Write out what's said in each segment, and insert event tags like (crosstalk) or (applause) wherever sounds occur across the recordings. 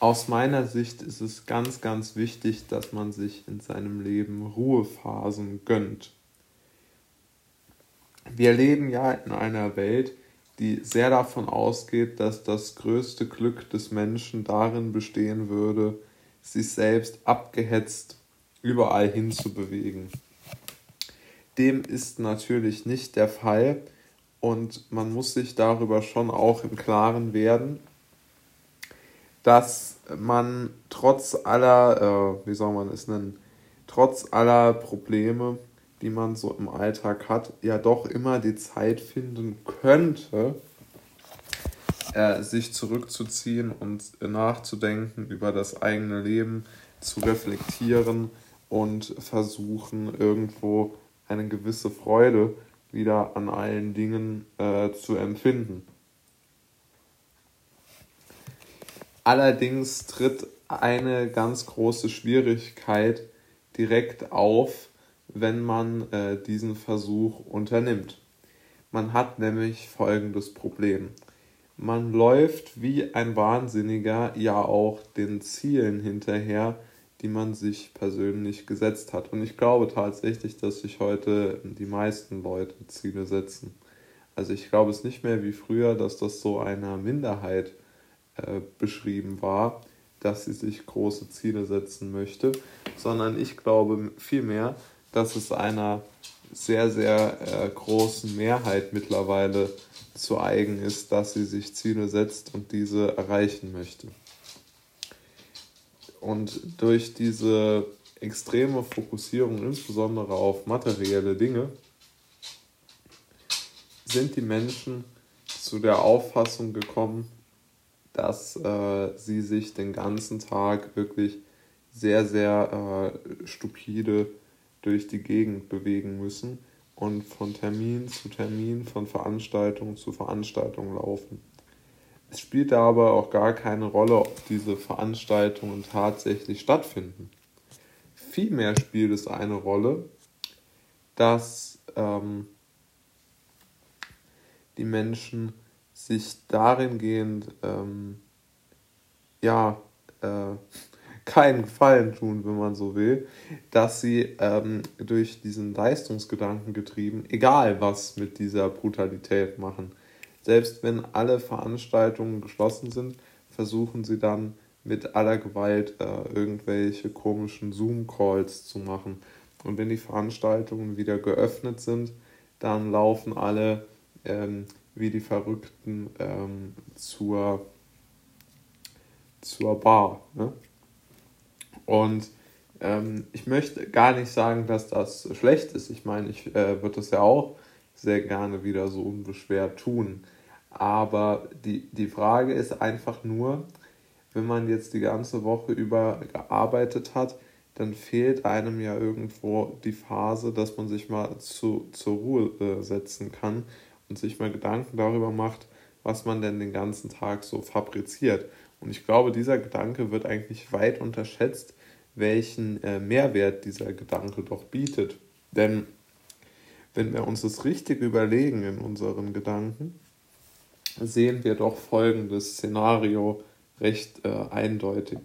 aus meiner Sicht ist es ganz, ganz wichtig, dass man sich in seinem Leben Ruhephasen gönnt. Wir leben ja in einer Welt, die sehr davon ausgeht, dass das größte Glück des Menschen darin bestehen würde, sich selbst abgehetzt überall hin zu bewegen. Dem ist natürlich nicht der Fall und man muss sich darüber schon auch im Klaren werden, dass man trotz aller, äh, wie soll man es nennen, trotz aller Probleme, die man so im Alltag hat, ja doch immer die Zeit finden könnte, äh, sich zurückzuziehen und nachzudenken über das eigene Leben, zu reflektieren und versuchen irgendwo eine gewisse Freude wieder an allen Dingen äh, zu empfinden. Allerdings tritt eine ganz große Schwierigkeit direkt auf, wenn man äh, diesen Versuch unternimmt. Man hat nämlich folgendes Problem. Man läuft wie ein Wahnsinniger ja auch den Zielen hinterher, die man sich persönlich gesetzt hat. Und ich glaube tatsächlich, dass sich heute die meisten Leute Ziele setzen. Also ich glaube es nicht mehr wie früher, dass das so einer Minderheit äh, beschrieben war, dass sie sich große Ziele setzen möchte, sondern ich glaube vielmehr, dass es einer sehr, sehr äh, großen Mehrheit mittlerweile zu eigen ist, dass sie sich Ziele setzt und diese erreichen möchte. Und durch diese extreme Fokussierung, insbesondere auf materielle Dinge, sind die Menschen zu der Auffassung gekommen, dass äh, sie sich den ganzen Tag wirklich sehr, sehr äh, stupide durch die Gegend bewegen müssen und von Termin zu Termin, von Veranstaltung zu Veranstaltung laufen. Es spielt aber auch gar keine Rolle, ob diese Veranstaltungen tatsächlich stattfinden. Vielmehr spielt es eine Rolle, dass ähm, die Menschen sich darin gehend ähm, ja äh, (laughs) keinen Gefallen tun, wenn man so will, dass sie ähm, durch diesen Leistungsgedanken getrieben, egal was mit dieser Brutalität machen. Selbst wenn alle Veranstaltungen geschlossen sind, versuchen sie dann mit aller Gewalt äh, irgendwelche komischen Zoom-Calls zu machen. Und wenn die Veranstaltungen wieder geöffnet sind, dann laufen alle ähm, wie die Verrückten ähm, zur, zur Bar. Ne? Und ähm, ich möchte gar nicht sagen, dass das schlecht ist. Ich meine, ich äh, würde das ja auch sehr gerne wieder so unbeschwert tun. Aber die, die Frage ist einfach nur, wenn man jetzt die ganze Woche über gearbeitet hat, dann fehlt einem ja irgendwo die Phase, dass man sich mal zu, zur Ruhe äh, setzen kann und sich mal Gedanken darüber macht, was man denn den ganzen Tag so fabriziert. Und ich glaube, dieser Gedanke wird eigentlich weit unterschätzt, welchen äh, Mehrwert dieser Gedanke doch bietet. Denn wenn wir uns das richtig überlegen in unseren Gedanken, sehen wir doch folgendes Szenario recht äh, eindeutig.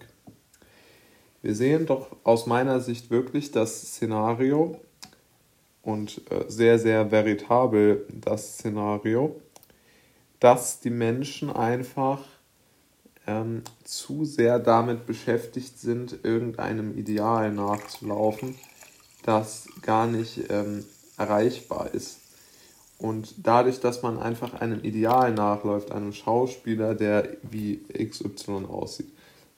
Wir sehen doch aus meiner Sicht wirklich das Szenario, und äh, sehr, sehr veritabel das Szenario, dass die Menschen einfach ähm, zu sehr damit beschäftigt sind, irgendeinem Ideal nachzulaufen, das gar nicht ähm, erreichbar ist. Und dadurch, dass man einfach einem Ideal nachläuft, einem Schauspieler, der wie XY aussieht,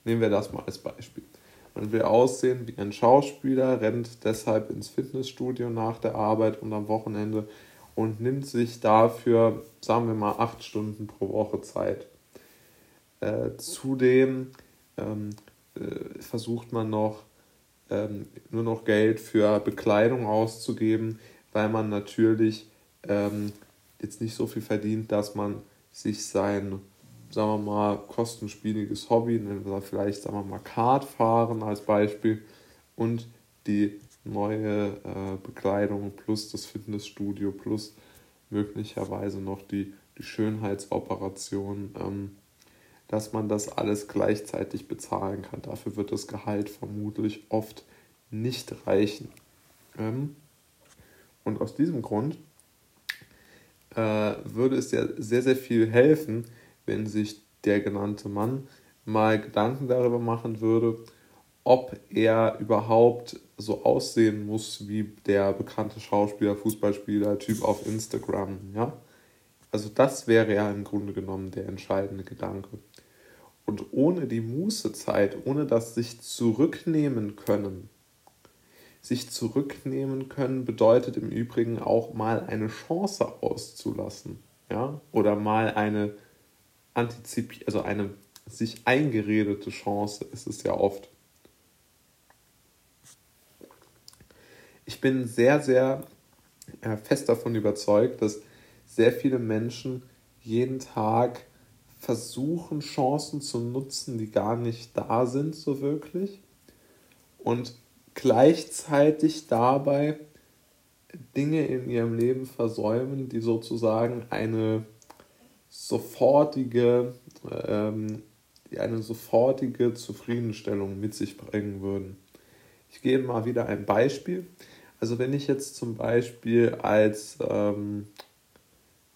nehmen wir das mal als Beispiel. Man will aussehen wie ein Schauspieler, rennt deshalb ins Fitnessstudio nach der Arbeit und am Wochenende und nimmt sich dafür, sagen wir mal, acht Stunden pro Woche Zeit. Äh, zudem ähm, äh, versucht man noch ähm, nur noch Geld für Bekleidung auszugeben, weil man natürlich ähm, jetzt nicht so viel verdient, dass man sich sein sagen wir mal, kostenspieliges Hobby, nennen wir vielleicht, sagen wir mal, Kartfahren als Beispiel und die neue äh, Bekleidung plus das Fitnessstudio plus möglicherweise noch die, die Schönheitsoperation ähm, dass man das alles gleichzeitig bezahlen kann. Dafür wird das Gehalt vermutlich oft nicht reichen. Ähm, und aus diesem Grund äh, würde es ja sehr, sehr viel helfen, wenn sich der genannte Mann mal Gedanken darüber machen würde, ob er überhaupt so aussehen muss wie der bekannte Schauspieler, Fußballspieler, Typ auf Instagram. Ja? Also das wäre ja im Grunde genommen der entscheidende Gedanke. Und ohne die Mußezeit, ohne das sich zurücknehmen können, sich zurücknehmen können bedeutet im Übrigen auch mal eine Chance auszulassen, ja, oder mal eine antizipierte, also eine sich eingeredete Chance ist es ja oft. Ich bin sehr, sehr äh, fest davon überzeugt, dass sehr viele Menschen jeden Tag versuchen, Chancen zu nutzen, die gar nicht da sind, so wirklich. Und gleichzeitig dabei Dinge in ihrem Leben versäumen, die sozusagen eine sofortige, ähm, eine sofortige Zufriedenstellung mit sich bringen würden. Ich gebe mal wieder ein Beispiel. Also wenn ich jetzt zum Beispiel als ähm,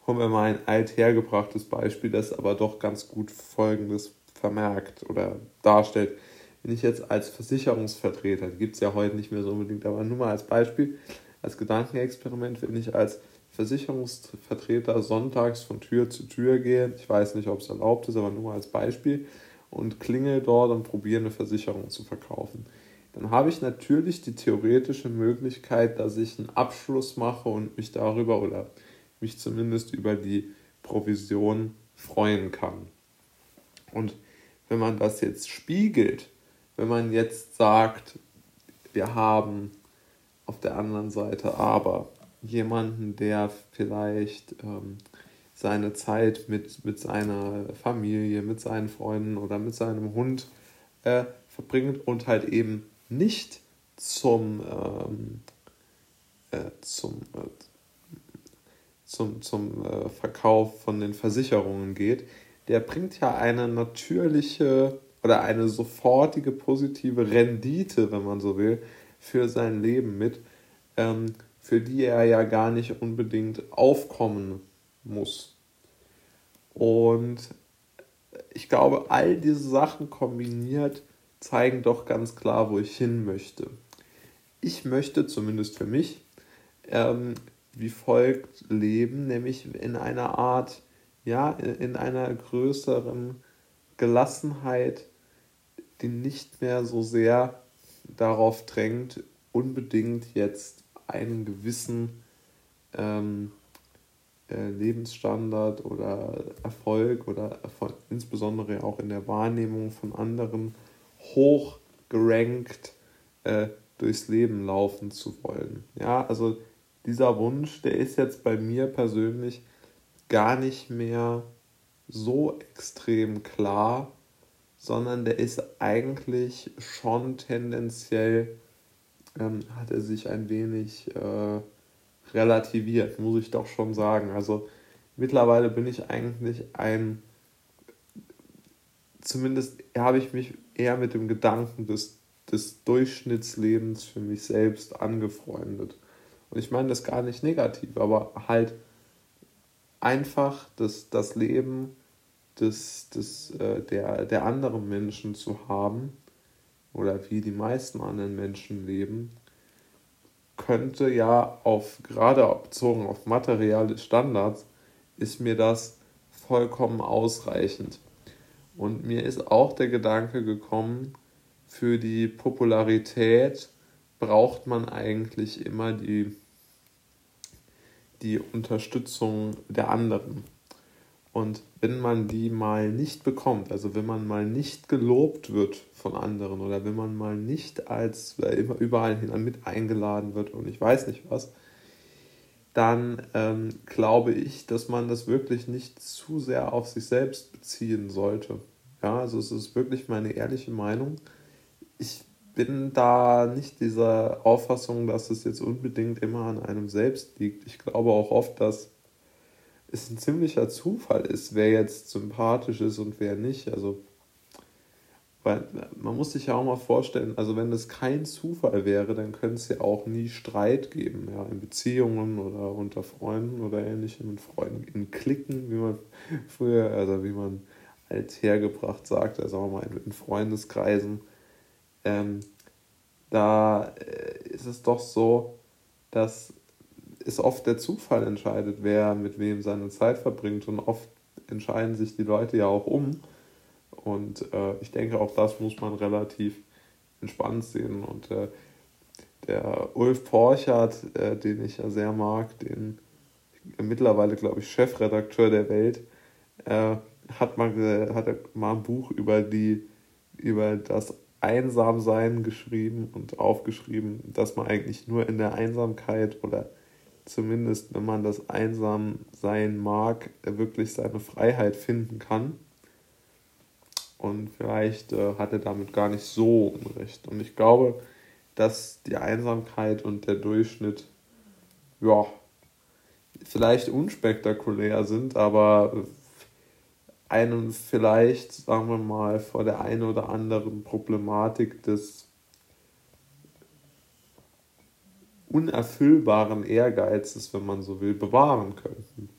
holen wir mal ein althergebrachtes Beispiel, das aber doch ganz gut Folgendes vermerkt oder darstellt. Wenn ich jetzt als Versicherungsvertreter, die gibt es ja heute nicht mehr so unbedingt, aber nur mal als Beispiel, als Gedankenexperiment, wenn ich als Versicherungsvertreter sonntags von Tür zu Tür gehe, ich weiß nicht, ob es erlaubt ist, aber nur als Beispiel, und klingel dort und probiere eine Versicherung zu verkaufen. Dann habe ich natürlich die theoretische Möglichkeit, dass ich einen Abschluss mache und mich darüber oder mich zumindest über die Provision freuen kann. Und wenn man das jetzt spiegelt, wenn man jetzt sagt, wir haben auf der anderen Seite aber jemanden, der vielleicht ähm, seine Zeit mit, mit seiner Familie, mit seinen Freunden oder mit seinem Hund äh, verbringt und halt eben nicht zum, ähm, äh, zum, äh, zum, zum äh, Verkauf von den Versicherungen geht, der bringt ja eine natürliche oder eine sofortige positive Rendite, wenn man so will, für sein Leben mit, ähm, für die er ja gar nicht unbedingt aufkommen muss. Und ich glaube, all diese Sachen kombiniert zeigen doch ganz klar, wo ich hin möchte. Ich möchte zumindest für mich ähm, wie folgt leben, nämlich in einer Art, ja, in einer größeren Gelassenheit, die nicht mehr so sehr darauf drängt, unbedingt jetzt einen gewissen ähm, äh, Lebensstandard oder Erfolg oder Erfolg, insbesondere auch in der Wahrnehmung von anderen hoch gerankt äh, durchs Leben laufen zu wollen. Ja, also dieser Wunsch, der ist jetzt bei mir persönlich gar nicht mehr so extrem klar, sondern der ist eigentlich schon tendenziell, ähm, hat er sich ein wenig äh, relativiert, muss ich doch schon sagen. Also mittlerweile bin ich eigentlich ein, zumindest habe ich mich eher mit dem Gedanken des, des Durchschnittslebens für mich selbst angefreundet. Und ich meine das gar nicht negativ, aber halt einfach das, das Leben des, des, äh, der, der anderen Menschen zu haben oder wie die meisten anderen Menschen leben, könnte ja auf, gerade bezogen auf materielle Standards, ist mir das vollkommen ausreichend. Und mir ist auch der Gedanke gekommen, für die Popularität braucht man eigentlich immer die, die Unterstützung der anderen. Und wenn man die mal nicht bekommt, also wenn man mal nicht gelobt wird von anderen oder wenn man mal nicht als äh, immer überall hin mit eingeladen wird und ich weiß nicht was, dann ähm, glaube ich, dass man das wirklich nicht zu sehr auf sich selbst beziehen sollte. Ja, also es ist wirklich meine ehrliche Meinung. Ich bin da nicht dieser Auffassung, dass es jetzt unbedingt immer an einem selbst liegt. Ich glaube auch oft, dass es ein ziemlicher Zufall ist, wer jetzt sympathisch ist und wer nicht. Also, weil man muss sich ja auch mal vorstellen, also wenn das kein Zufall wäre, dann könnte es ja auch nie Streit geben, ja, in Beziehungen oder unter Freunden oder ähnlichem, in Freunden, in Klicken, wie man (laughs) früher, also wie man als hergebracht sagt, also auch mal in, Freundeskreisen. Ähm, da äh, ist es doch so, dass es oft der Zufall entscheidet, wer mit wem seine Zeit verbringt. Und oft entscheiden sich die Leute ja auch um. Und äh, ich denke, auch das muss man relativ entspannt sehen. Und äh, der Ulf Porchardt, äh, den ich ja sehr mag, den mittlerweile, glaube ich, Chefredakteur der Welt, äh, hat, mal, hat mal ein Buch über, die, über das Einsamsein geschrieben und aufgeschrieben, dass man eigentlich nur in der Einsamkeit oder zumindest wenn man das einsam sein mag, wirklich seine Freiheit finden kann. Und vielleicht äh, hat er damit gar nicht so Unrecht. Und ich glaube, dass die Einsamkeit und der Durchschnitt, ja, vielleicht unspektakulär sind, aber einen vielleicht, sagen wir mal, vor der einen oder anderen Problematik des unerfüllbaren Ehrgeizes, wenn man so will, bewahren könnten.